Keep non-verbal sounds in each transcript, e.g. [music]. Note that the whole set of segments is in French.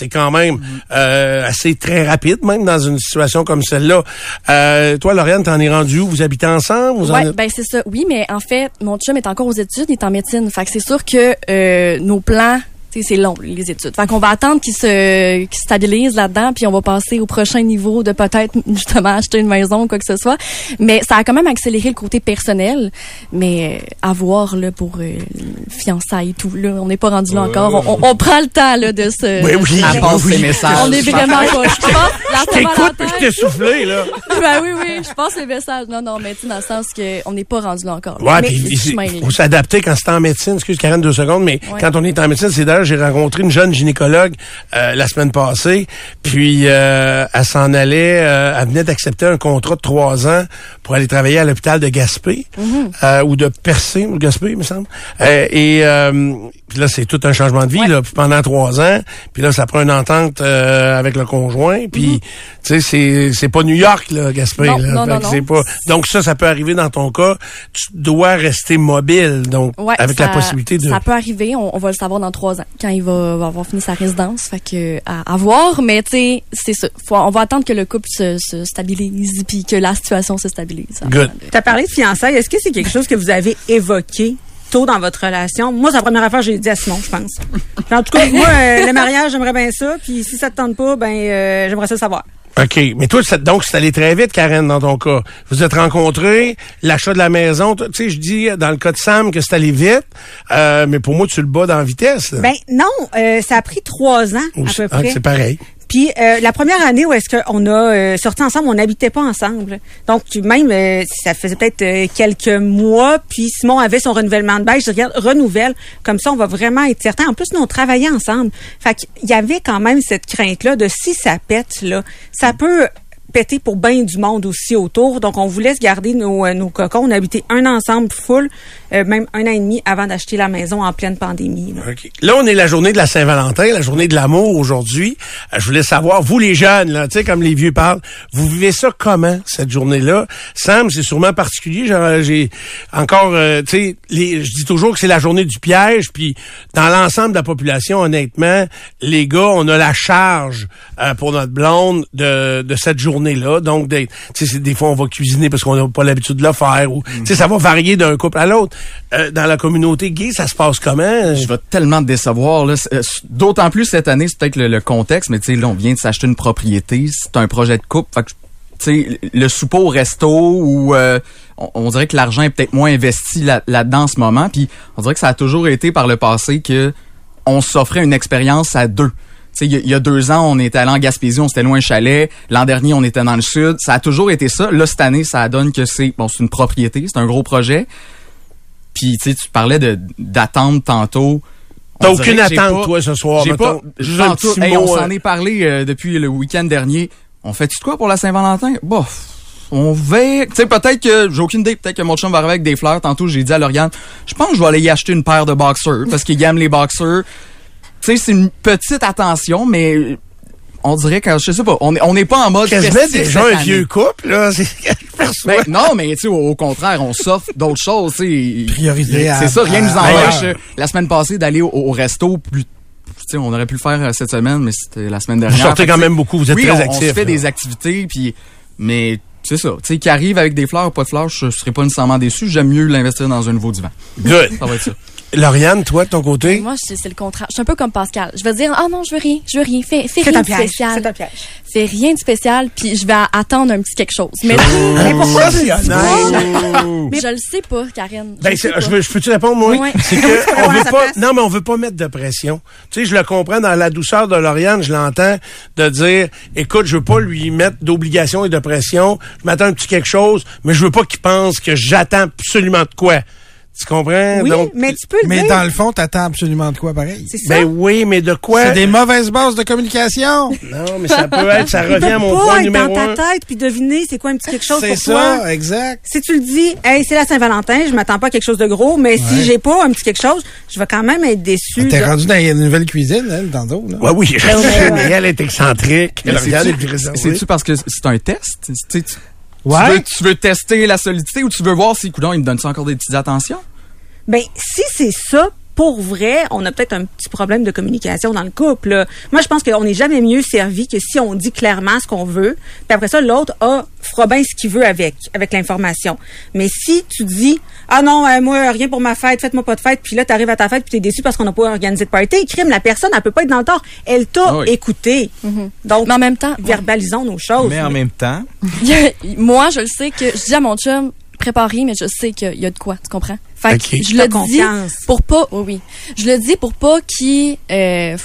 C'est quand même euh, assez très rapide, même dans une situation comme celle-là. Euh, toi, Lauriane, t'en es rendu où? Vous habitez ensemble? Vous Ouais, ben c'est ça. Oui, mais en fait, mon chum est encore aux études, il est en médecine. Fait que c'est sûr que euh, nos plans, c'est long, les études. Fait qu'on va attendre qu'il se, qu'il se stabilise là-dedans, puis on va passer au prochain niveau de peut-être [laughs] justement acheter une maison ou quoi que ce soit. Mais ça a quand même accéléré le côté personnel. Mais euh, à voir là pour euh, fiançailles et tout. Là, on n'est pas rendu là encore. On, on- on prend le temps là de se. Oui, oui, Elle passe oui. ses messages. On est vraiment pas. [laughs] Je pense la Je t'ai soufflé, là. [laughs] ben oui, oui, je pense les messages. Non, non, mais tu sais, dans le sens que on n'est pas rendu là encore. Ouais, Mais puis chemin, là. faut s'adapter quand c'est en médecine. Excuse, Karen, deux secondes, mais Ouais. quand on est en médecine, c'est d'ailleurs, j'ai rencontré une jeune gynécologue euh, la semaine passée, puis euh, elle s'en allait, euh, elle venait d'accepter un contrat de trois ans pour aller travailler à l'hôpital de Gaspé, Mm-hmm. euh, ou de Percé, ou de Gaspé, il me semble. Euh, et euh, puis là, c'est tout un changement de vie, là, puis pendant trois ans. Puis là, ça prend une entente euh, avec le conjoint, puis, tu sais, c'est pas New York, là, Gaspé. Non, là. non, non, non. pas... Donc ça, ça peut arriver dans ton cas. Tu dois rester mobile, donc Ouais, avec ça- la possibilité de... Ça peut arriver, on, on va le savoir dans trois ans, quand il va, va avoir fini sa résidence. Fait que à, à voir, mais tu sais, c'est ça. Faut, on va attendre que le couple se, se stabilise puis que la situation se stabilise. Good. Tu as parlé de fiançailles. Est-ce que c'est quelque chose que vous avez évoqué tôt dans votre relation? Moi, c'est la première affaire que j'ai dit à Simon, je pense. En tout cas, moi, euh, le mariage, j'aimerais bien ça. Puis si ça te tente pas, ben euh, j'aimerais ça savoir. OK. Mais toi, donc, c'est allé très vite, Karen, dans ton cas. Vous êtes rencontrés, l'achat de la maison. Tu sais, je dis dans le cas de Sam que c'est allé vite, euh, mais pour moi, tu le bats dans la vitesse. là. Ben non, euh, ça a pris trois ans Ou à peu ah, près. c'est pareil. Puis euh, la première année où est-ce qu'on a euh, sorti ensemble, on n'habitait pas ensemble. Donc même euh, ça faisait peut-être euh, quelques mois, puis Simon avait son renouvellement de bail. Je regarde, renouvelle, comme ça on va vraiment être certain. En plus nous on travaillait ensemble. Fait qu'il y avait quand même cette crainte là de si ça pète là, ça peut péter pour bien du monde aussi autour. Donc on voulait se garder nos, nos cocons. On habitait un ensemble full, euh, même un an et demi avant d'acheter la maison en pleine pandémie. là. OK. Là, on est la journée de la Saint-Valentin, la journée de l'amour aujourd'hui. Euh, je voulais savoir, vous les jeunes, là, comme les vieux parlent, vous vivez ça comment, cette journée-là? Sam, c'est sûrement particulier. J'ai encore, euh, tu sais, je dis toujours que c'est la journée du piège, puis dans l'ensemble de la population, honnêtement, les gars, on a la charge euh, pour notre blonde de, de cette journée-là. Donc, des, des fois, on va cuisiner parce qu'on n'a pas l'habitude de le faire. Ou, sais, ça va varier d'un couple à l'autre. Euh, dans la communauté gay, ça se passe comment? Je vais tellement te décevoir. là. Euh, D'autant plus cette année, c'est peut-être le, contexte, mais tu sais, là, on vient de s'acheter une propriété. C'est un projet de couple. Fait que, tu sais, le souper au resto ou euh, on, dirait que l'argent est peut-être moins investi là- là-dedans en ce moment. Puis on dirait que ça a toujours été par le passé que on s'offrait une expérience à deux. Tu sais, il y, a- il y a deux ans, on était allé en Gaspésie, on s'était loin un chalet. L'an dernier, on était dans le sud. Ça a toujours été ça. Là, cette année, ça donne que c'est bon, c'est une propriété, c'est un gros projet. Puis tu parlais de d'attente tantôt. T'as aucune attente, pas- toi, ce soir. J'ai pas. Hey, on euh, s'en est parlé euh, depuis le week-end dernier. On fait-tu de quoi pour la Saint-Valentin? Bof. On va... Tu sais, peut-être que... J'ai aucune idée. Peut-être que mon chum va arriver avec des fleurs. Tantôt, j'ai dit à Lauriane, je pense que je vais aller y acheter une paire de boxers parce qu'il aime les boxers. Tu sais, c'est une petite attention, mais on dirait que... Je sais pas. On est- on n'est pas en mode Quasiment déjà un vieux couple, là. Ben, non, mais tu au, au contraire, on s'offre d'autres choses. tu à- C'est ça, rien ne nous à- empêche ailleurs. euh, la semaine passée d'aller au, au resto plus. Tu sais, on aurait pu le faire euh, cette semaine, mais c'était la semaine dernière. Vous sortez quand même beaucoup, vous êtes oui, très on, actifs, On se fait là. des activités, puis mais c'est ça. Tu sais, qui arrive avec des fleurs ou pas de fleurs, je serais pas nécessairement déçu. J'aime mieux l'investir dans un nouveau divan. Good. Ça va être ça. Lauriane, toi, de ton côté? Moi, c'est c'est le contraire. Je suis un peu comme Pascal. Je vais dire, ah non, je veux rien, je veux rien. Fais, rien de piège. spécial. C'est un piège. Fais rien de spécial, puis je vais attendre un petit quelque chose. Mais, Mais pourquoi c'est [laughs] mais je le sais pas, Karen. Je Ben, pas. je, veux- je peux-tu répondre, moi? Ouais. C'est [laughs] que, on avoir veut sa pas, place. non, mais on veut pas mettre de pression. Tu sais, je le comprends dans la douceur de Lauriane, je l'entends, de dire, écoute, je veux pas lui mettre d'obligation et de pression. Je m'attends un petit quelque chose, mais je veux pas qu'il pense que j'attends absolument de quoi. Tu comprends? Oui, Donc, mais tu peux le Mais dire. dans le fond, t'attends absolument de quoi pareil? C'est ça. ben oui, mais de quoi? C'est des mauvaises bases de communication. [laughs] Non, mais ça peut être, ça revient à mon pas point être numéro dans ta tête puis deviner c'est quoi un petit quelque chose C'est pour ça, toi. exact. Si tu le dis, hey, c'est la Saint-Valentin, je m'attends pas à quelque chose de gros, mais si j'ai pas un petit quelque chose, je vais quand même être déçu. T'es de- rendu dans une nouvelle cuisine, elle, dans d'autres, là. Ouais, oui, je Ben ouais. [laughs] mais elle est excentrique. Elle regarde les c'est-tu- parce que c'est un test? Tu sais, tu- Ouais. Tu, veux, tu veux tester la solidité ou tu veux voir si, coudon, il me donne ça encore des petites attentions? Ben, si c'est ça, pour vrai, on a peut-être un petit problème de communication dans le couple. là. Moi, je pense qu'on n'est jamais mieux servi que si on dit clairement ce qu'on veut. Puis après ça, l'autre a fera bien ce qu'il veut avec, avec l'information. Mais si tu dis ah non, euh, moi rien pour ma fête, faites-moi pas de fête, puis là tu arrives à ta fête puis t'es déçu parce qu'on n'a pas organisé de party, crime, la personne elle peut pas être dans le tort. Elle t'a Ah oui. écouté. Donc Mais en même temps, verbalisons nos choses. Mais en même temps, [laughs] moi, je le sais que je dis à mon chum, prépare mais je sais qu'il y a de quoi, tu comprends? Fait que je le dis pour pas, oui, oui. Je le dis pour pas qu'il, euh,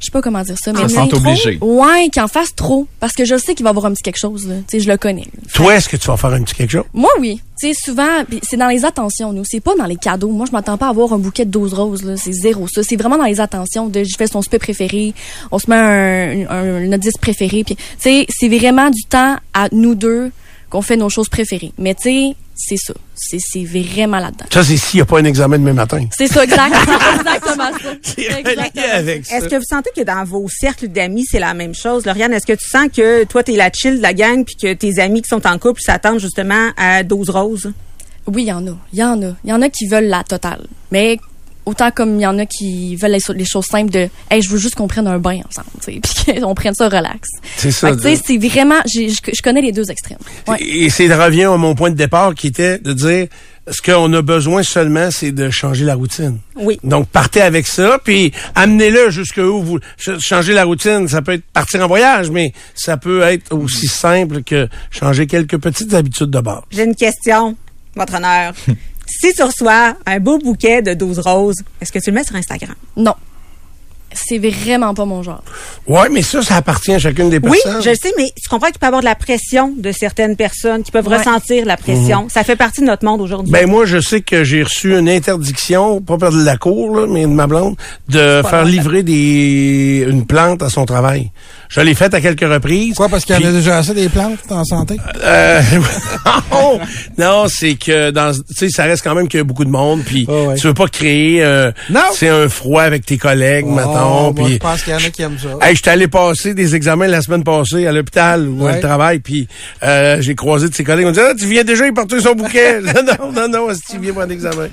je sais pas comment dire ça, mais Se trop- obligé. Ouais, qu'il en fasse trop, parce que je sais qu'il va avoir un petit quelque chose. là. Tu sais, je le connais. Toi, est-ce que tu vas faire un petit quelque chose? Moi, oui. Tu sais, souvent, pis c'est dans les attentions, nous. C'est pas dans les cadeaux. Moi, je m'attends pas à avoir un bouquet de 12 roses, là. C'est zéro, ça. C'est vraiment dans les attentions de, je fais son souper préféré, on se met un, un, notre disque préféré, puis, tu sais, c'est vraiment du temps à nous deux qu'on fait nos choses préférées. Mais, tu sais, c'est ça. C'est, c'est vraiment là-dedans. Ça, c'est s'il n'y a pas un examen demain matin. C'est ça, exact. [laughs] Exactement ça. C'est Exactement. relié avec ça. Est-ce que vous sentez que dans vos cercles d'amis, c'est la même chose? Lauriane, est-ce que tu sens que toi, t'es la chill de la gang puis que tes amis qui sont en couple s'attendent justement à 12 roses? Oui, il y en a. Il y en a. Il y en a qui veulent la totale. Mais autant comme il y en a qui veulent les, choses simples de hey, je veux juste qu'on prenne un bain ensemble, tu sais, [laughs] puis qu'on prenne ça relax. C'est ça. Sais, c'est vraiment je connais les deux extrêmes. Ouais. Et c'est revient à mon point de départ qui était de dire ce qu'on a besoin seulement, c'est de changer la routine. Oui. Donc, partez avec ça, puis amenez-le jusque où vous ch- changer la routine. Ça peut être partir en voyage, mais ça peut être aussi simple que changer quelques petites habitudes de base. J'ai une question, votre honneur. [laughs] si tu reçois un beau bouquet de 12 roses, est-ce que tu le mets sur Instagram? Non. C'est vraiment pas mon genre. Ouais, mais ça, ça appartient à chacune des Oui, personnes. je le sais, mais tu comprends qu'il peut y avoir de la pression de certaines personnes qui peuvent Ouais. ressentir la pression. Ça fait partie de notre monde aujourd'hui. Ben moi, je sais que j'ai reçu une interdiction, pas par de la cour, là, mais de ma blonde, de faire livrer des une plante à son travail. Je l'ai faite à quelques reprises. Quoi, parce qu'il y en a déjà assez des plantes en santé? Euh, [laughs] non, non, c'est que dans, tu sais, ça reste quand même qu'il y a beaucoup de monde, puis Oh, ouais. tu veux pas créer, euh, c'est un froid avec tes collègues, Oh, mettons, moi, puis. je pense qu'il y en a qui aiment ça. Hey, j'étais allé passer des examens la semaine passée à l'hôpital où Ouais. elle travaille, puis euh, j'ai croisé de ses collègues. On me dit ah, tu viens déjà y porter son bouquet. [laughs] non, non, non, si tu viens prendre l'examen.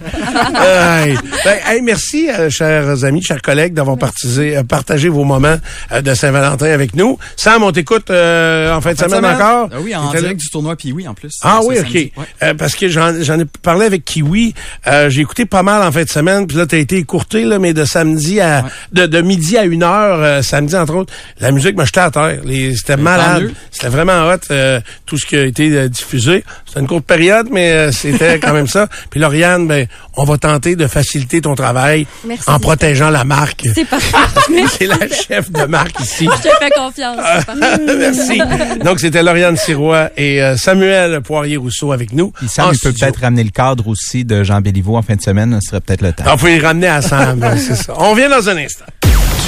hey. Ben, hey, merci, euh, chers amis, chers collègues, d'avoir euh, partagé vos moments euh, de Saint-Valentin avec nous. Sam, on t'écoute euh, en fin de semaine, semaine? encore? Ah oui, en direct du tournoi oui en plus. Ah oui, ok. Ouais. Euh, parce que j'en ai parlé avec Kiwi. Euh, j'ai écouté pas mal en fin de semaine. Puis là, t'as été écourté, là, mais de samedi à de, de midi à une heure, euh, samedi entre autres, la musique m'a jeté à terre. Les- C'était tant malade. C'était vraiment hot euh, tout ce qui a été euh, diffusé. C'était une courte période, mais euh, c'était quand même ça. [laughs] Puis Lauriane, ben, on va tenter de faciliter ton travail Merci. en protégeant la marque. C'est parfait. [laughs] C'est la chef de marque ici. Je te fais confiance. c'est. [laughs] Merci. Donc, c'était Lauriane Sirois et euh, Samuel Poirier-Rousseau avec nous. il Sam, en il peut peut-être ramener le cadre aussi de Jean Béliveau en fin de semaine. Ce serait peut-être le temps. Ah, vous pouvez le ramener à Sam, c'est ça. On vient dans un instant.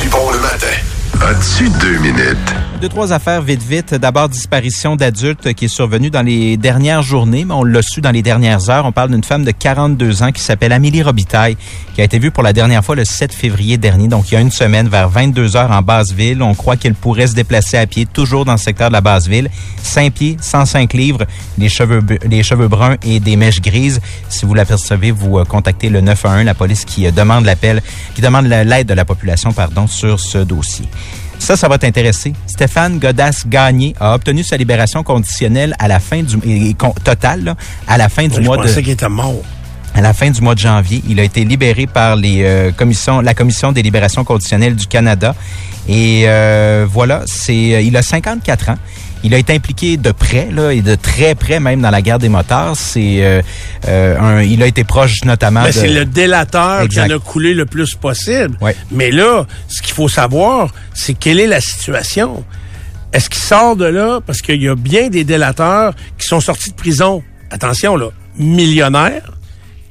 Du bon le matin. As-tu deux minutes? Deux, trois affaires vite, vite. D'abord, disparition d'adultes qui est survenue dans les dernières journées, mais on l'a su dans les dernières heures. On parle d'une femme de 42 ans qui s'appelle Amélie Robitaille, qui a été vue pour la dernière fois le 7 février dernier, donc il y a une semaine, vers 22 heures en Basse-Ville. On croit qu'elle pourrait se déplacer à pied, toujours dans le secteur de la Basse-Ville. 5 pieds, 105 livres, les cheveux, cheveux bruns et des mèches grises. Si vous l'apercevez, vous euh, contactez le 911, la police qui euh, demande l'appel, qui demande la- l'aide de la population, pardon, sur ce dossier. Ça, ça va t'intéresser. Stéphane Godas-Gagné a obtenu sa libération conditionnelle à la fin du et- totale là, à la fin du Je mois de pensais qu'il était mort. à la fin du mois de janvier. Il a été libéré par les euh, commissions, la commission des libérations conditionnelles du Canada. Et euh, voilà, c'est, euh, il a 54 ans. Il a été impliqué de près, là, et de très près même dans la guerre des motards. C'est, euh, euh, un, il a été proche notamment Ben, de. c'est le délateur Exact. qui en a coulé le plus possible. Ouais. Mais là, ce qu'il faut savoir, c'est quelle est la situation. Est-ce qu'il sort de là? Parce qu'il y a bien des délateurs qui sont sortis de prison, attention là, millionnaires,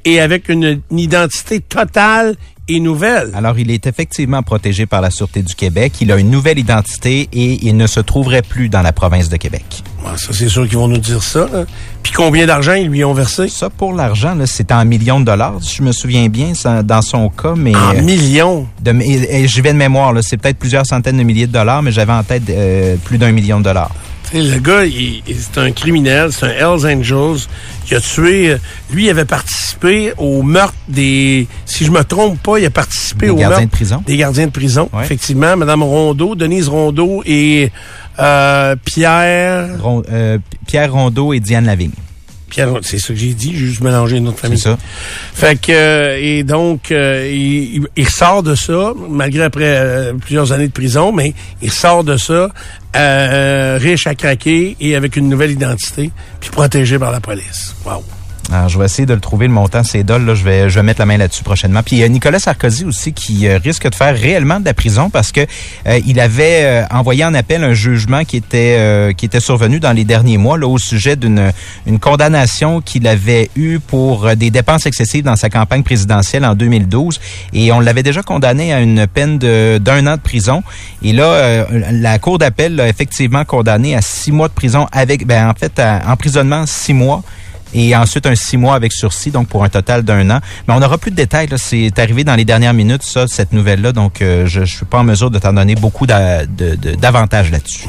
et avec une, une identité totale et nouvelle. Alors, il est effectivement protégé par la Sûreté du Québec. Il a une nouvelle identité et il ne se trouverait plus dans la province de Québec. Bon, ça, c'est sûr qu'ils vont nous dire ça. là. Puis combien d'argent ils lui ont versé? Ça, pour l'argent, c'est en millions de dollars, si je me souviens bien, ça, dans son cas, mais... En euh, millions? de, et, et je vais de mémoire, c'est peut-être plusieurs centaines de milliers de dollars, mais j'avais en tête euh, plus d'un million de dollars. Le gars, il- il- c'est un criminel, c'est un Hells Angels qui a tué. euh, Lui, il avait participé au meurtre des. Si je me trompe pas, il a participé Des au gardiens meurtre de prison. des gardiens de prison. Ouais. Effectivement, Madame Rondeau, Denise Rondeau et euh, Pierre. Ron- euh, Pierre Rondeau et Diane Lavigne. Pierre, c'est ça que j'ai dit. J'ai juste mélangé une autre C'est famille. ça. Fait que euh, et donc euh, il, sort de ça malgré après euh, plusieurs années de prison, mais il sort de ça riche à craquer et avec une nouvelle identité, puis protégé par la police. Wow. Alors, je vais essayer de le trouver, le montant, c'est dol. Là, je vais, je vais mettre la main là-dessus prochainement. Puis il y a Nicolas Sarkozy aussi qui euh, risque de faire réellement de la prison parce que euh, il avait euh, envoyé en appel un jugement qui était euh, qui était survenu dans les derniers mois là au sujet d'une une condamnation qu'il avait eue pour euh, des dépenses excessives dans sa campagne présidentielle en 2012 et on l'avait déjà condamné à une peine de d'un an de prison. Et là, la cour d'appel l'a effectivement condamné à six mois de prison avec, ben en fait, à emprisonnement six mois et ensuite un six mois avec sursis, donc pour un total d'un an. Mais on n'aura plus de détails. C'est arrivé dans les dernières minutes, ça, cette nouvelle-là. Donc, euh, je ne suis pas en mesure de t'en donner beaucoup d'avantages là-dessus.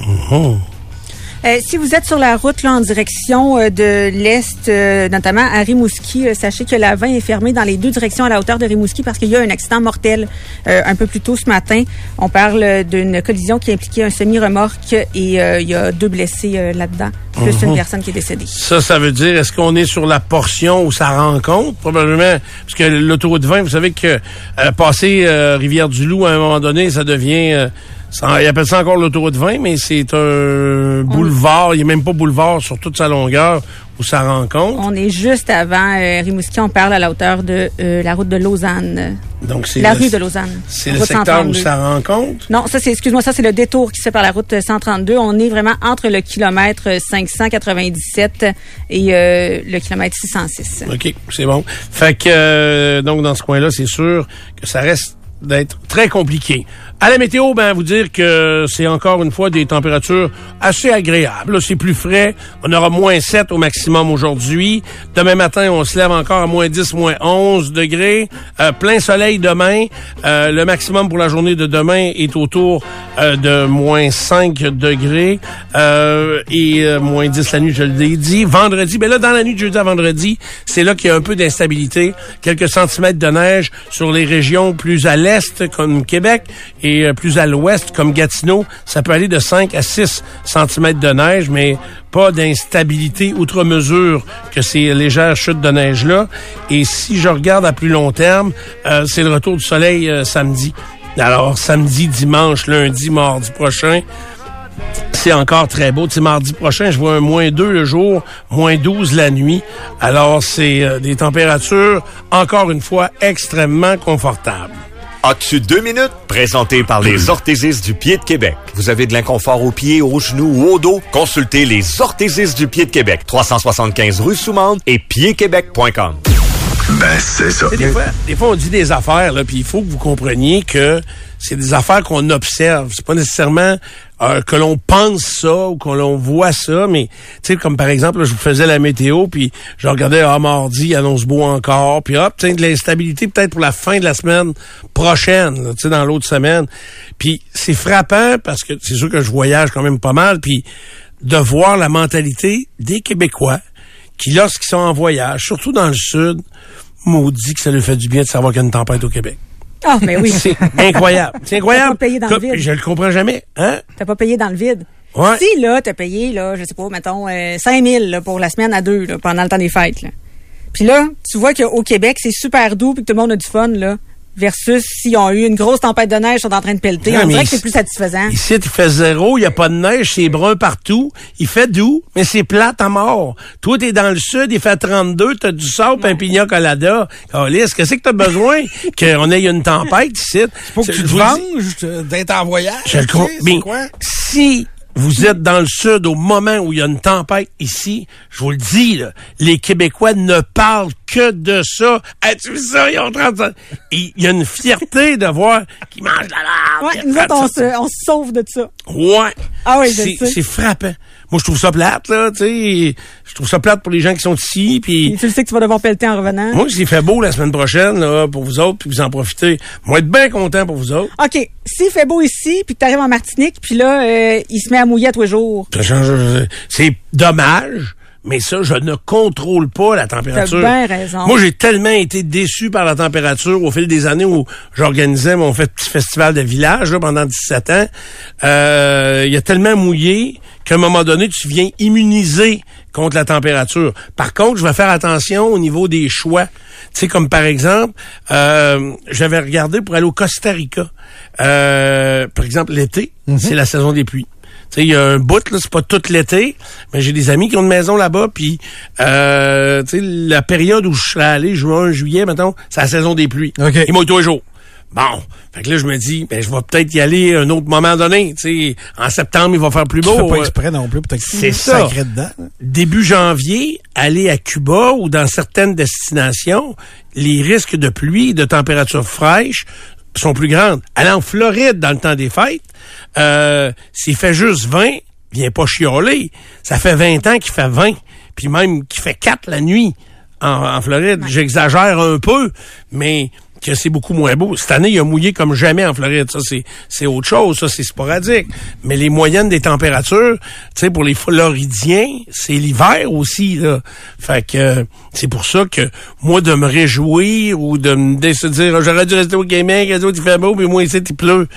Euh, si vous êtes sur la route là, en direction euh, de l'Est, euh, notamment à Rimouski, euh, sachez que la 20 est fermée dans les deux directions à la hauteur de Rimouski parce qu'il y a un accident mortel euh, un peu plus tôt ce matin. On parle d'une collision qui impliquait un semi-remorque et euh, il y a deux blessés euh, là-dedans, plus une personne qui est décédée. Ça, ça veut dire, est-ce qu'on est sur la portion où ça rencontre? Probablement, parce que l'autoroute 20, vous savez que euh, passer euh, Rivière-du-Loup, à un moment donné, ça devient... ça- ils appellent ça encore l'autoroute 20, mais c'est un boulevard, il n'y a même pas boulevard sur toute sa longueur où ça rencontre. On est juste avant euh, Rimouski, on parle à la hauteur de euh, la route de Lausanne, Donc, c'est la le- rue de Lausanne. C'est le secteur où 132. ça rencontre? Non, ça c'est, excuse-moi, ça c'est le détour qui se fait par la route 132. On est vraiment entre le kilomètre 597 et euh, le kilomètre 606. OK, c'est bon. Fait que, euh, donc, dans ce coin-là, c'est sûr que ça reste d'être très compliqué. À la météo, ben, vous dire que c'est encore une fois des températures assez agréables. C'est plus frais. On aura moins 7 au maximum aujourd'hui. Demain matin, on se lève encore à moins 10, moins 11 degrés. Euh, plein soleil demain. Euh, le maximum pour la journée de demain est autour euh, de moins 5 degrés. Euh, et euh, moins 10 la nuit, je l'ai dit. Vendredi, ben là, dans la nuit de jeudi à vendredi, c'est là qu'il y a un peu d'instabilité. Quelques centimètres de neige sur les régions plus à l'est, comme Québec, et euh, plus à l'ouest, comme Gatineau. Ça peut aller de 5 à 6 centimètres de neige, mais pas d'instabilité outre mesure que ces légères chutes de neige-là. Et si je regarde à plus long terme, euh, c'est le retour du soleil euh, samedi. Alors, samedi, dimanche, lundi, mardi prochain, c'est encore très beau. Tu mardi prochain, je vois un moins 2 le jour, moins 12 la nuit. Alors, c'est des températures, encore une fois, extrêmement confortables. As-tu deux minutes? Présenté par les orthésistes du pied de Québec. Vous avez de l'inconfort aux pieds, aux genoux ou au dos? Consultez les orthésistes du pied de Québec. 375 rue Soumande et piedquebec.com. Ben, c'est ça. Des fois, des fois, on dit des affaires, là, puis il faut que vous compreniez que c'est des affaires qu'on observe. C'est pas nécessairement euh, que l'on pense ça ou que l'on voit ça, mais tu sais, comme par exemple, je vous faisais la météo, puis je regardais, ah, mardi, annonce beau encore, puis hop, sais, de l'instabilité peut-être pour la fin de la semaine prochaine, tu sais, dans l'autre semaine. Puis c'est frappant parce que c'est sûr que je voyage quand même pas mal, puis de voir la mentalité des Québécois qui, lorsqu'ils sont en voyage, surtout dans le sud, maudit que ça leur fait du bien de savoir qu'il y a une tempête au Québec. Ah, mais oui. C'est incroyable. C'est incroyable. T'as pas payé dans le vide. Je le comprends jamais. Hein? T'as pas payé dans le vide. Ouais. Si, là, t'as payé, là, je sais pas, mettons, euh, 5 000 là, pour la semaine à deux, là, pendant le temps des fêtes, là. Puis là, tu vois qu'au Québec, c'est super doux puis que tout le monde a du fun, là, versus s'ils ont eu une grosse tempête de neige, ils sont en train de pelleter. Ouais, On dirait que c'est plus satisfaisant. Ici, il fait zéro, il n'y a pas de neige, c'est brun partout. Il fait doux, mais c'est plate à mort. Toi, t'es dans le sud, il fait 32, t'as du sable, un pignon colada. Alice, qu'est-ce que t'as besoin? [laughs] Qu'on ait une tempête ici? Faut que tu te venges euh, d'être en voyage. Je crois. c'est Mais quoi? si vous êtes dans le sud au moment où il y a une tempête ici, je vous le dis, là, les Québécois ne parlent que de ça. As-tu vu ça? Ils ont 30 ans. Il y a une fierté de voir qu'ils mangent de la. Ouais, nous autres, on se, on se sauve de ça. Ouais. Ah oui, je c'est, sais. c'est frappant. Moi, je trouve ça plate, là, tu sais. Je trouve ça plate pour les gens qui sont ici, puis... Tu le sais que tu vas devoir pelleter en revenant. Moi, s'il fait beau la semaine prochaine, là, pour vous autres, puis vous en profitez, moi, être bien content pour vous autres. OK, s'il fait beau ici, puis que t'arrives en Martinique, puis là, euh, il se met à mouiller à tous les jours. Ça change- C'est dommage, mais ça, je ne contrôle pas la température. T'as bien raison. Moi, j'ai tellement été déçu par la température au fil des années où j'organisais mon fait- petit festival de village là, pendant 17 ans. Euh, Il y a tellement mouillé qu'à un moment donné, tu viens immuniser contre la température. Par contre, je vais faire attention au niveau des choix. Tu sais, comme par exemple, euh, j'avais regardé pour aller au Costa Rica. Euh, par exemple, l'été, c'est la saison des pluies. Tu sais, il y a un bout, là, c'est pas tout l'été, mais j'ai des amis qui ont une maison là-bas, puis euh, tu sais, la période où je serais allé, juin, juillet, mettons, c'est la saison des pluies. OK. Il mouille tous les jours. Bon, fait que là, je me dis, ben, je vais peut-être y aller un autre moment donné. Tu sais, en septembre, il va faire plus Tu beau. fais pas Euh, exprès non plus, peut-être C'est ça. sacré dedans. début janvier, aller à Cuba ou dans certaines destinations, les risques de pluie de températures fraîches sont plus grandes. Aller en Floride dans le temps des fêtes, euh, s'il fait juste 20, viens pas chialer. Ça fait 20 ans qu'il fait 20, puis même qu'il fait 4 la nuit en, en Floride. J'exagère un peu, mais que c'est beaucoup moins beau. Cette année, il a mouillé comme jamais en Floride. Ça, c'est, c'est autre chose. Ça, c'est sporadique. Mais les moyennes des températures, tu sais, pour les Floridiens, c'est l'hiver aussi, là. Fait que euh, c'est pour ça que moi, de me réjouir ou de me dire, j'aurais dû rester au Québec, il fait beau, mais moi, ici, il pleut.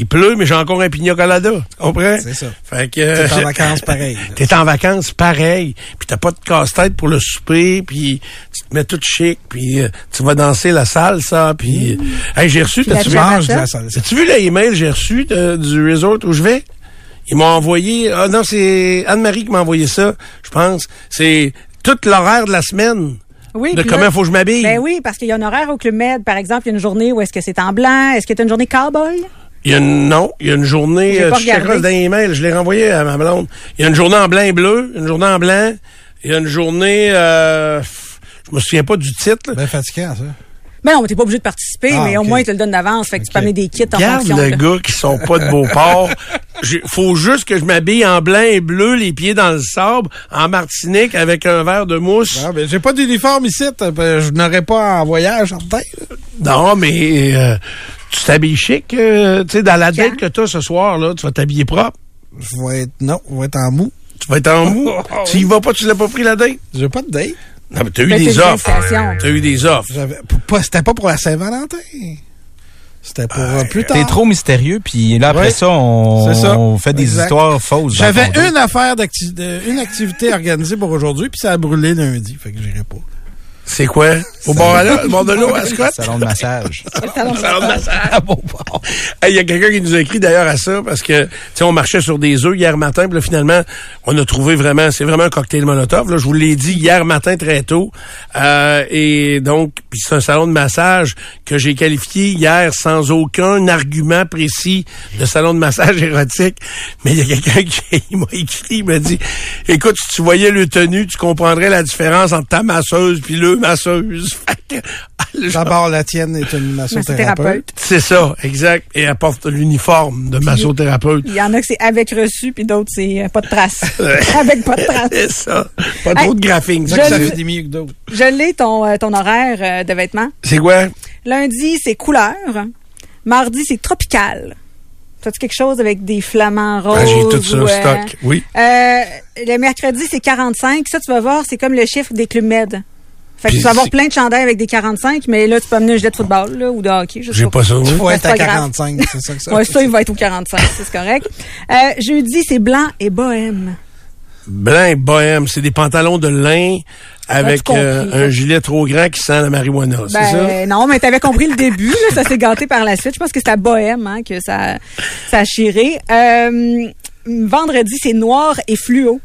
Il pleut, mais j'ai encore un pina colada. Tu comprends? C'est ça. Fait que... euh, T'es en vacances pareil. [laughs] T'es en vacances pareil, puis t'as pas de casse-tête pour le souper, puis tu te mets tout chic, puis euh, tu vas danser la salle, ça, puis... Mmh. hey, j'ai reçu... T'as-tu Tu vu, de la salsa. as-tu vu l'email que j'ai reçu de- du resort où je vais? Ils m'ont envoyé... Ah non, c'est Anne-Marie qui m'a envoyé ça, je pense. C'est tout l'horaire de la semaine. Oui, de comment là- faut que je m'habille. Ben oui, parce qu'il y a un horaire au Club Med, par exemple, il y a une journée où est-ce que c'est en blanc, est-ce que c'est une journée cowboy? Il y a une, non, il y a une journée, euh, tu dans les je l'ai renvoyé à ma blonde. Il y a une journée en blanc et bleu, une journée en blanc, il y a une journée, euh, je me souviens pas du titre. là. Ben fatigant, ça. Ben non, mais t'es pas obligé de participer, Ah, mais au moins, ils te le donnent d'avance, fait que tu peux amener des kits en Garde fonction. le de- gars qui sont pas de Beauport. [laughs] Faut juste que je m'habille en blanc et bleu, les pieds dans le sable, en Martinique, avec un verre de mousse. Ah, ben, j'ai pas d'uniforme ici. ben, Je n'aurais pas en voyage, certain. Non, mais euh, tu t'habilles chic. euh, tu sais, dans la date que t'as ce soir, là, tu vas t'habiller propre. Je vais être, non, je vais être en mou. Tu vas être en [laughs] mou? tu y vas pas, tu l'as pas pris la date? J'ai pas de date. Non, mais t'as eu Ben, des offres. T'as eu des offres. C'était pas pour la Saint-Valentin. C'était pour euh, plus tard. T'es trop mystérieux, puis là, après Ouais. ça, on, C'est ça. on fait des Exact. histoires fausses. J'avais une affaire d'acti- de- une activité organisée pour aujourd'hui, puis ça a brûlé lundi. Fait que j'irai pas. C'est quoi? Au bord, à l'eau- au bord de l'eau, à Scott? Salon de massage. [laughs] Salon de massage. Hey, Il y a quelqu'un qui nous a écrit d'ailleurs à ça parce que tu sais on marchait sur des œufs hier matin puis là, finalement on a trouvé vraiment c'est vraiment un cocktail molotov là je vous l'ai dit hier matin très tôt Euh, et donc puis c'est un salon de massage que j'ai qualifié hier sans aucun argument précis de salon de massage [laughs] érotique mais il y a quelqu'un qui [laughs] m'a écrit il m'a dit écoute si tu voyais le tenue tu comprendrais la différence entre ta masseuse puis le masseuse [laughs] Fait que, le genre- D'abord, la tienne est une [laughs] massothérapeute. C'est ça, exact. Et elle porte l'uniforme de massothérapeute. Il y en a que c'est avec reçu, puis d'autres, c'est euh, pas de traces. [laughs] avec pas de traces. C'est ça. Pas trop Hey, de graphique. je Ça fait des mieux que d'autres. Je l'ai, ton, euh, ton horaire euh, de vêtements. C'est quoi? Lundi, c'est couleur. Mardi, c'est tropical. T'as-tu quelque chose avec des flamants roses? Ah, J'ai tout ça au euh, stock. Oui. Euh, le mercredi, c'est 45. Ça, tu vas voir, c'est comme le chiffre des clubs med. Fait que tu vas avoir plein de chandails avec des 45, mais là, tu peux amener un gilet de football là, ou de hockey. je sais J'ai pas ça. Il oui. faut Ouais, être à pas grave. 45, c'est ça que ça [laughs] Ouais, ça, il va être au 45, ça, c'est correct. Euh, jeudi, c'est blanc et bohème. Blanc et bohème, c'est des pantalons de lin avec compris, euh, ça. un gilet trop grand qui sent la marijuana, c'est ça? Ben, non, mais t'avais compris le début, là, ça s'est gâté par la suite. Je pense que c'est à bohème hein, que ça, ça a chiré. Euh, vendredi, c'est noir et fluo.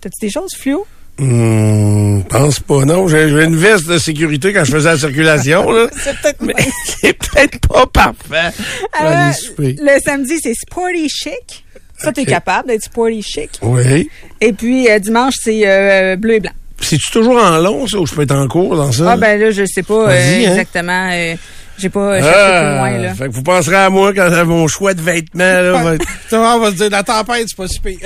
T'as-tu des choses fluo? Hmm, pense pas, non. J'ai j'ai une veste de sécurité quand je faisais la circulation, là. [laughs] C'est peut-être Mais [laughs] c'est peut-être pas parfait. Euh, souper. le samedi, c'est sporty chic. Ça, t'es capable d'être sporty chic. Oui. Et puis, euh, dimanche, c'est euh, bleu et blanc. c'est-tu toujours en long, ça, ou je peux être en cours dans ça? Ah ben là, je sais pas euh, hein. exactement. euh, J'ai pas cherché Ah, plus loin, là. Fait que vous penserez à moi quand mon choix de vêtements, là, va [laughs] on va se dire, la tempête, c'est pas si pire.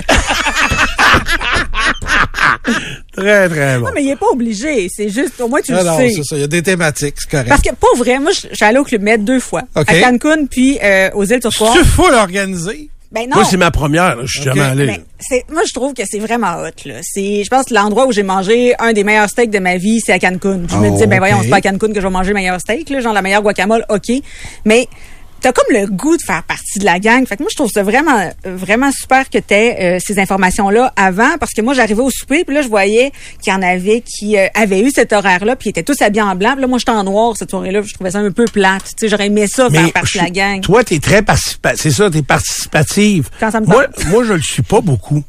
[laughs] Très, très bon. Non, mais il est pas obligé. C'est juste, au moins, tu Ah le non, sais. c'est ça. Il y a des thématiques, c'est correct. Parce que, pas vrai, moi, je suis allée au Club Med deux fois. OK. À Cancun, puis euh, aux îles Turquoise. Tu full organisé. Ben non. Moi, c'est ma première, là. Je suis jamais allé. C'est, moi, je trouve que c'est vraiment hot, là. C'est, je pense que l'endroit où j'ai mangé un des meilleurs steaks de ma vie, c'est à Cancun. Je me Oh, disais, ben voyons, c'est pas à Cancun que je vais manger le meilleur steak, là. Genre la meilleure guacamole, OK. Mais, t'as comme le goût de faire partie de la gang. Fait que moi, je trouve ça vraiment, vraiment super que t'aies euh, ces informations-là avant, parce que moi, j'arrivais au souper, puis là, je voyais qu'il y en avait qui euh, avaient eu cet horaire-là, puis ils étaient tous habillés en blanc. Puis là, moi, j'étais en noir cette soirée-là, je trouvais ça un peu plate. Tu sais, j'aurais aimé ça, faire partie de la gang. Toi, t'es très participative. C'est ça, t'es participative. Quand ça me moi, moi, je le suis pas beaucoup.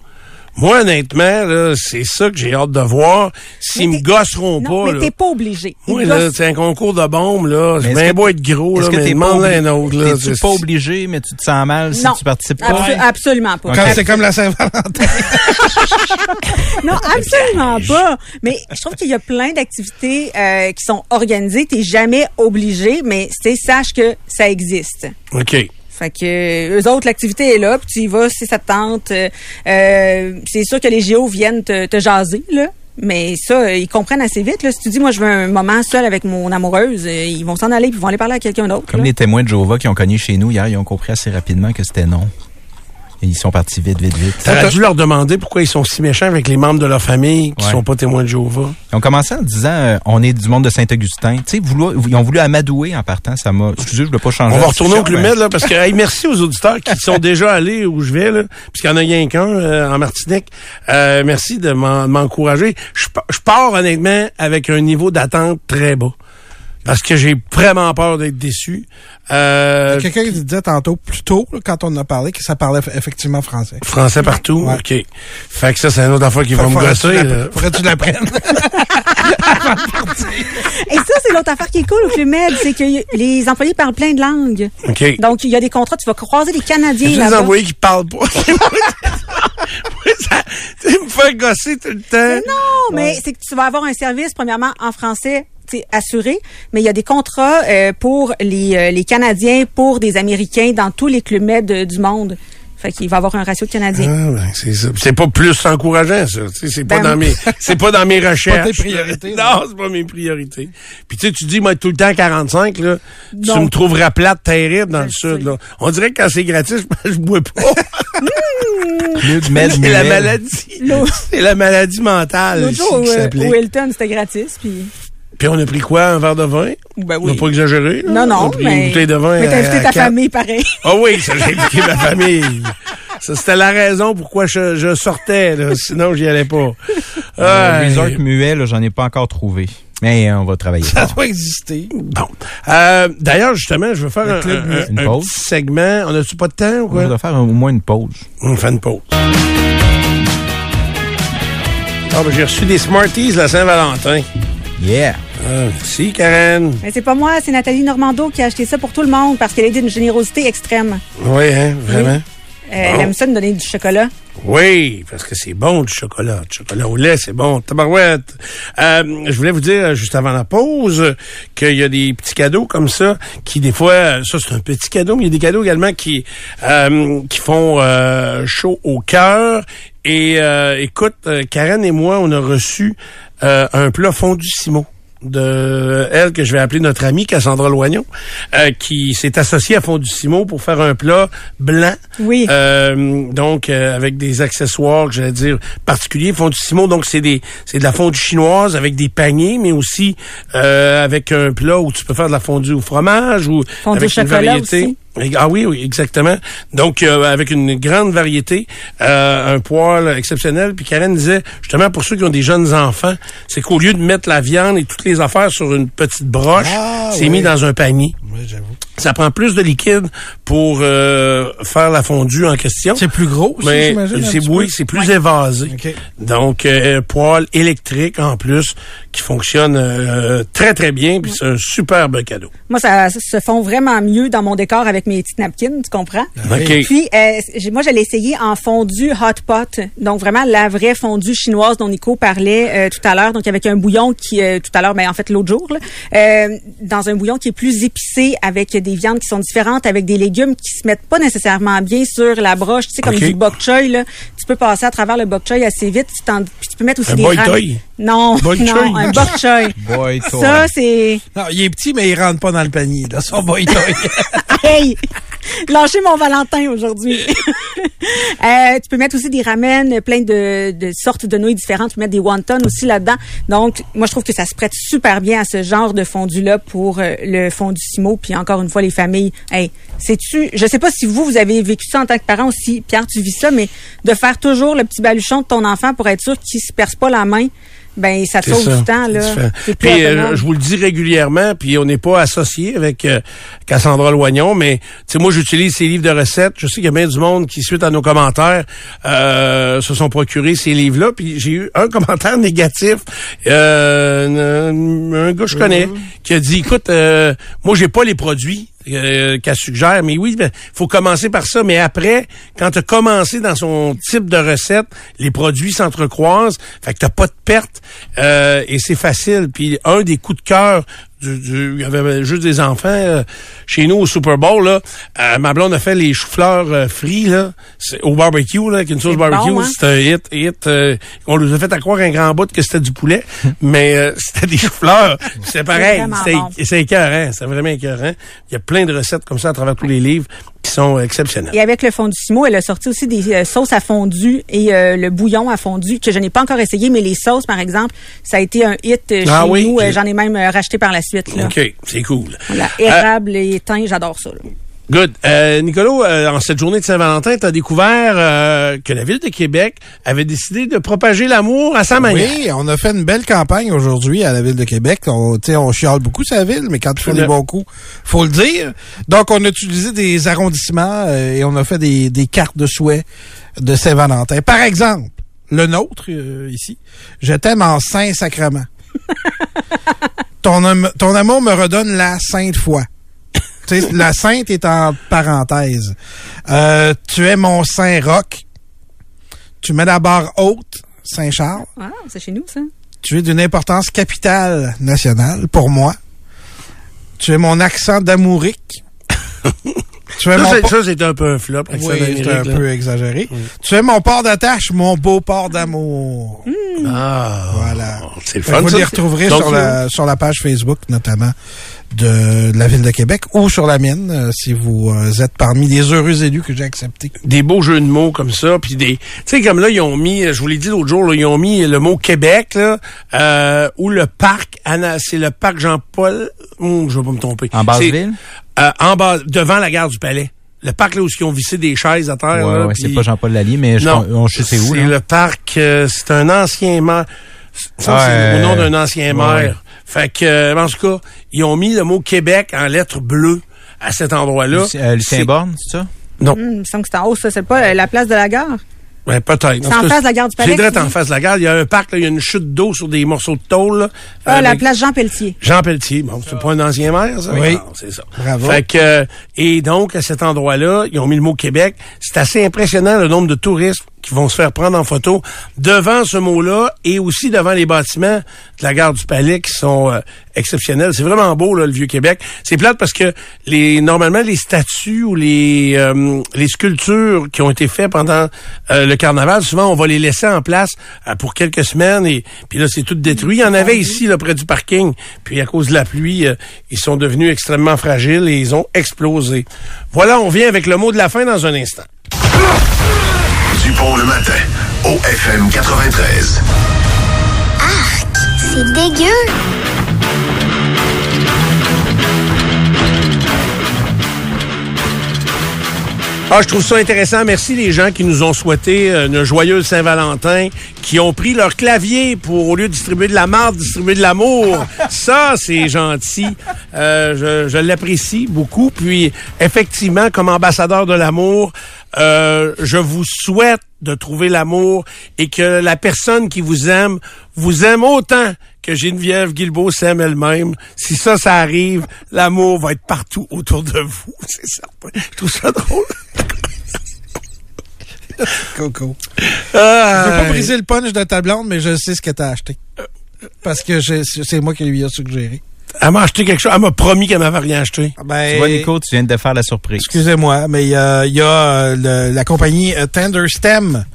Moi, honnêtement, là, c'est ça que j'ai hâte de voir. S'ils me t'es- gosseront Non, pas, mais t'es pas obligé. Moi, te là, c'est un concours de bombes, là. C'est bien beau être gros, là, Est-ce que mais t'es pas, demande un autre, là. C'est- pas obligé, mais tu te sens mal si Non. tu participes pas? Abso- Absolument pas. Quand c'est comme la Saint-Valentin. [laughs] Non, absolument pas. Mais je trouve qu'il y a plein d'activités euh, qui sont organisées. T'es jamais obligé, mais sache que ça existe. OK. Fait que eux autres, l'activité est là, puis tu y vas si ça te tente. Euh, c'est sûr que les géos viennent te, te jaser, là. Mais ça, ils comprennent assez vite. Là. Si tu dis, moi, je veux un moment seul avec mon amoureuse, euh, ils vont s'en aller puis ils vont aller parler à quelqu'un d'autre. Comme là. les témoins de Jéhovah qui ont cogné chez nous hier, ils ont compris assez rapidement que c'était non. Ils sont partis vite, vite, vite. T'aurais dû leur demander pourquoi ils sont si méchants avec les membres de leur famille qui Ouais. sont pas témoins de Jéhovah. Ils ont commencé en disant euh, on est du monde de Saint-Augustin. Tu sais, vouloir- ils ont voulu amadouer en partant. Ça m'a. Excusez, je ne veux pas changer. On va retourner au mais- Med, là, parce que hey, merci aux auditeurs qui sont [laughs] déjà allés où je vais, là, puisqu'il y en a rien qu'un euh, en Martinique. Euh, merci de m'en- de m'encourager. Je pars honnêtement avec un niveau d'attente très bas. Parce que j'ai vraiment peur d'être déçu. Euh, Quelqu'un qui disait tantôt, plus tôt, là, quand on en a parlé, que ça parlait eff- effectivement français. français partout, Ouais. OK. Fait que ça, c'est une autre affaire qui va me gosser. Faudrait que tu l'apprennes. [laughs] Et ça, c'est l'autre affaire qui est cool au Club Med, c'est que les employés parlent plein de langues. OK. Donc, il y a des contrats, tu vas croiser des Canadiens des là-bas. employés qui parlent pas. [laughs] Ça, tu me faire gosser tout le temps. Non, mais c'est que tu vas avoir un service, premièrement, en français, assuré, mais il y a des contrats euh, pour les, euh, les Canadiens, pour des Américains dans tous les clubs med du monde. Fait qu'il va avoir un ratio de Canadiens. Ah, ben, c'est ça. C'est pas plus encourageant, ça. C'est pas Ben, dans mes, c'est pas dans mes recherches. tes priorités, Non, c'est pas mes priorités. Puis tu sais, tu dis, moi, tout le temps 45, là. Tu me trouveras plate terrible dans le sud, là. On dirait que quand c'est gratis, je, [laughs] je bois pas. C'est la maladie. C'est la maladie mentale L'autre jour, euh, Hilton, c'était gratis, puis... Puis on a pris quoi? Un verre de vin? Ben On oui. pas exagéré, là? Non, On a non, pris mais... une bouteille de vin Mais t'as à- invité à ta quatre. famille, pareil. Ah oui, ça, j'ai invité ma famille. Ça, c'était la raison pourquoi je, je sortais, là. Sinon, j'y allais pas. Euh, Ouais. Resort muet, là, j'en ai pas encore trouvé. Mais euh, on va travailler. Ça fort. doit exister. Bon. Euh, D'ailleurs, justement, je veux faire un. Une un pause. petit segment. On a-tu pas de temps ou On quoi? va faire au moins une pause. On fait une pause. Ah, ben, j'ai reçu des Smarties la Saint-Valentin. Yeah. Ah, merci, Karen. Mais c'est pas moi, c'est Nathalie Normando qui a acheté ça pour tout le monde parce qu'elle est d'une générosité extrême. Oui, hein, vraiment? Euh, Elle aime ça de donner du chocolat. Oui, parce que c'est bon du chocolat. Du chocolat au lait, c'est bon. Tabarouette. Euh, je voulais vous dire, juste avant la pause, qu'il y a des petits cadeaux comme ça, qui des fois, ça c'est un petit cadeau, mais il y a des cadeaux également qui, euh, qui font euh, chaud au cœur. Et euh, écoute, euh, Karen et moi, on a reçu euh, un plat fondu Simo de elle que je vais appeler notre amie Cassandra Loignon, euh, qui s'est associée à Fondu Simo pour faire un plat blanc. Oui. Euh, donc euh, avec des accessoires que j'allais dire particuliers fondue Simon donc c'est des c'est de la fondue chinoise avec des paniers mais aussi euh, avec un plat où tu peux faire de la fondue au fromage ou Fondue avec au une variété aussi. Ah oui, oui, exactement. Donc, euh, avec une grande variété, euh, un poêle exceptionnel. Puis Karen disait, justement, pour ceux qui ont des jeunes enfants, c'est qu'au lieu de mettre la viande et toutes les affaires sur une petite broche, Ah, c'est oui. mis dans un panier. Oui, j'avoue. Ça prend plus de liquide pour euh, faire la fondue en question. C'est plus gros aussi, Mais j'imagine, un c'est oui, c'est plus évasé. Donc euh, poêle électrique en plus qui fonctionne euh, très très bien puis c'est un superbe cadeau. Moi, ça se fond vraiment mieux dans mon décor avec mes petites napkins, tu comprends? OK. Puis, euh, j'ai- moi, je l'ai essayé en fondue hot pot. Donc, vraiment, la vraie fondue chinoise dont Nico parlait euh, tout à l'heure. Donc, avec un bouillon qui, euh, tout à l'heure, ben, en fait, l'autre jour, là, euh, dans un bouillon qui est plus épicé, avec des viandes qui sont différentes, avec des légumes qui se mettent pas nécessairement bien sur la broche. Tu sais, comme du bok choy, là. Tu peux passer à travers le bok choy assez vite. Tu, puis tu peux mettre aussi Un des rames- choy? Non, Bok [laughs] non, choy? un bok choy. [laughs] Boy, toi. Ça, c'est... Non, il est petit, mais il rentre pas dans le panier. Là, son boy toy. [laughs] Hey! Lâchez mon Valentin aujourd'hui. [laughs] Euh, tu peux mettre aussi des ramen, plein de, de sortes de nouilles différentes. Tu peux mettre des wontons aussi là-dedans. Donc, moi, je trouve que ça se prête super bien à ce genre de fondu-là pour euh, le fondu Simo. Puis encore une fois, les familles. Hey, sais-tu, je sais pas si vous, vous avez vécu ça en tant que parent aussi, Pierre, tu vis ça, mais de faire toujours le petit baluchon de ton enfant pour être sûr qu'il se perce pas la main, ben ça te sauve ça. du temps, là. Puis euh, je vous le dis régulièrement, puis on n'est pas associé avec euh, Cassandra Loignon, mais tu sais moi j'utilise ses livres de recettes. Je sais qu'il y a bien du monde qui suite à nos commentaires euh, se sont procurés ces livres-là. Puis j'ai eu un [laughs] commentaire négatif, euh, un, un gars que je connais qui a dit écoute, euh, moi j'ai pas les produits. Euh, qu'elle suggère, mais oui, ben, faut commencer par ça. Mais après, quand tu as commencé dans son type de recette, les produits s'entrecroisent, fait que t'as pas de perte euh, et c'est facile. Puis un des coups de cœur du, du- il y avait juste des enfants euh, chez nous au Super Bowl là. Euh, ma blonde a fait les choux-fleurs euh, frits là, au barbecue là, avec une sauce barbecue. bon, hein? C'était un hit, hit. euh, on nous a fait à croire un grand bout que c'était du poulet, [laughs] mais euh, c'était des choux-fleurs. [laughs] C'est pareil, c'était bon. c'est écœurant, c'est vraiment écœurant. Il y a plein de recettes comme ça à travers tous les livres qui sont euh, exceptionnelles. Et avec le fondu Simo, elle a sorti aussi des euh, sauces à fondu et euh, le bouillon à fondu que je n'ai pas encore essayé, mais les sauces, par exemple, ça a été un hit euh, Ah chez oui? nous. J'en ai même racheté par la suite. Là. OK, c'est cool. Voilà, érable et thym, j'adore ça. là. Good. Euh, Nicolas, euh, en cette journée de Saint-Valentin, tu as découvert euh, que la Ville de Québec avait décidé de propager l'amour à sa manière. Oui, on a fait une belle campagne aujourd'hui à la Ville de Québec. On, tu sais, on chiale beaucoup sa ville, mais quand tu fais des bons coups, faut le dire. Donc, on a utilisé des arrondissements euh, et on a fait des, des cartes de souhait de Saint-Valentin. Par exemple, le nôtre, euh, ici, je t'aime en Saint-Sacrement. [laughs] ton, am- ton amour me redonne la sainte foi. La sainte est en parenthèse. Euh, tu es mon Saint-Roch. Tu mets la barre haute, Saint-Charles. Ah, c'est chez nous, ça. Tu es d'une importance capitale nationale pour moi. Tu es mon accent d'amourique. [laughs] tu es Ça, mon c'est- po- ça, c'est un peu un flop. Oui, c'est un là. peu exagéré. Tu es mon port d'attache, mon beau port d'amour. Ah, Voilà. c'est le fun. Vous ça. les retrouverez sur la, sur la page Facebook, notamment, de, de la Ville de Québec ou sur la mienne, euh, si vous euh, êtes parmi les heureux élus que j'ai acceptés. des beaux jeux de mots comme ça, puis des, tu sais comme là ils ont mis, je vous l'ai dit l'autre jour, là, ils ont mis le mot Québec là, euh, ou le parc, Anna- c'est le parc Jean-Paul, Hum, je vais pas me tromper. En Basse-Ville? Euh, en bas, devant la gare du Palais. Le parc là où ils ont vissé des chaises à terre. Ouais, là, ouais, c'est pas Jean-Paul Lallier, mais je, non, on, je sais où. C'est le parc, euh, c'est un ancien maire. Ça, Ah, c'est euh, au nom d'un ancien ouais, maire. Fait que, euh, en tout cas, ils ont mis le mot Québec en lettres bleues à cet endroit-là. Euh, Lucien C'est- Borne, c'est ça? Non. Hum, il me semble que c'est en haut, ça. C'est pas euh, la place de la gare? Ouais, peut-être. C'est en face de la gare du Palais, C'est direct en face de la gare. Il y a un parc, là, il y a une chute d'eau sur des morceaux de tôle. là, Ah, la place Jean Pelletier. Jean Pelletier. Bon, c'est pas un ancien maire, ça? Oui. C'est ça. Bravo. Fait que, euh, et donc, à cet endroit-là, ils ont mis le mot Québec. C'est assez impressionnant le nombre de touristes qui vont se faire prendre en photo devant ce mot-là et aussi devant les bâtiments de la gare du Palais qui sont euh, exceptionnels. C'est vraiment beau, là, le Vieux-Québec. C'est plate parce que les normalement, les statues ou les, euh, les sculptures qui ont été faites pendant euh, le carnaval, souvent, on va les laisser en place euh, pour quelques semaines et puis là, c'est tout détruit. Il y en avait ici, là, près du parking. Puis à cause de la pluie, ils sont devenus extrêmement fragiles et ils ont explosé. Voilà, on vient avec le mot de la fin dans un instant. Le matin, au FM 93. C'est dégueu. Ah, je trouve ça intéressant. Merci les gens qui nous ont souhaité euh, une joyeuse Saint-Valentin, qui ont pris leur clavier pour, au lieu de distribuer de la marde, distribuer de l'amour. [laughs] ça, c'est gentil. Euh, je je l'apprécie beaucoup. Puis, effectivement, comme ambassadeur de l'amour, euh, je vous souhaite de trouver l'amour et que la personne qui vous aime vous aime autant que Geneviève Guilbeault s'aime elle-même. Si ça, ça arrive, l'amour va être partout autour de vous. [laughs] C'est certain. Je trouve ça drôle. [laughs] Coco. Ah, Je veux pas briser le punch de ta blonde, mais je sais ce que t'as acheté. Parce que c'est moi qui lui ai suggéré. Elle m'a acheté quelque chose. Elle m'a promis qu'elle m'avait rien acheté. Ben, Tu vois, Nico, tu viens de faire la surprise. Excusez-moi, mais il y a, il y a, euh, le- la compagnie euh, Tender Stem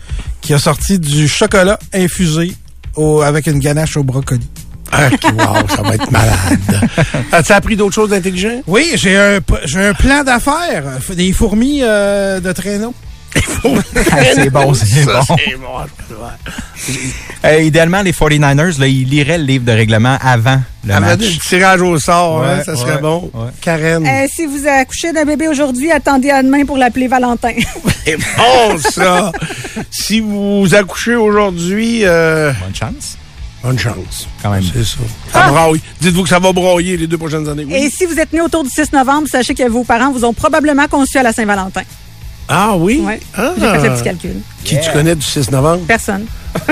qui a sorti du chocolat infusé au- avec une ganache au brocoli. Ah, [laughs] wow, ça va être malade. As-tu appris d'autres choses d'intelligent? Oui, j'ai un, j'ai un plan d'affaires. Des fourmis euh, de traîneau. Ah, c'est bon, c'est bon. c'est bon. Ouais. Euh, idéalement, les 49ers, là, ils liraient le livre de règlement avant le Avant match. du tirage au sort, Ouais, hein, ça serait ouais, bon. ouais. Karen. Euh, si vous accouchez d'un bébé aujourd'hui, attendez à demain pour l'appeler Valentin. C'est bon, ça. si vous accouchez aujourd'hui, euh, Bonne chance. bonne chance. Quand même. C'est ça. Ça braille. Dites-vous que ça va broyer les deux prochaines années. Oui. Et si vous êtes né autour du 6 novembre, sachez que vos parents vous ont probablement conçu à la Saint-Valentin. Ah oui? Ouais. Ah. J'ai fait le petit calcul. Qui tu connais du 6 novembre? Personne. [laughs]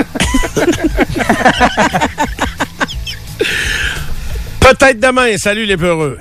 Peut-être demain. Salut les peureux.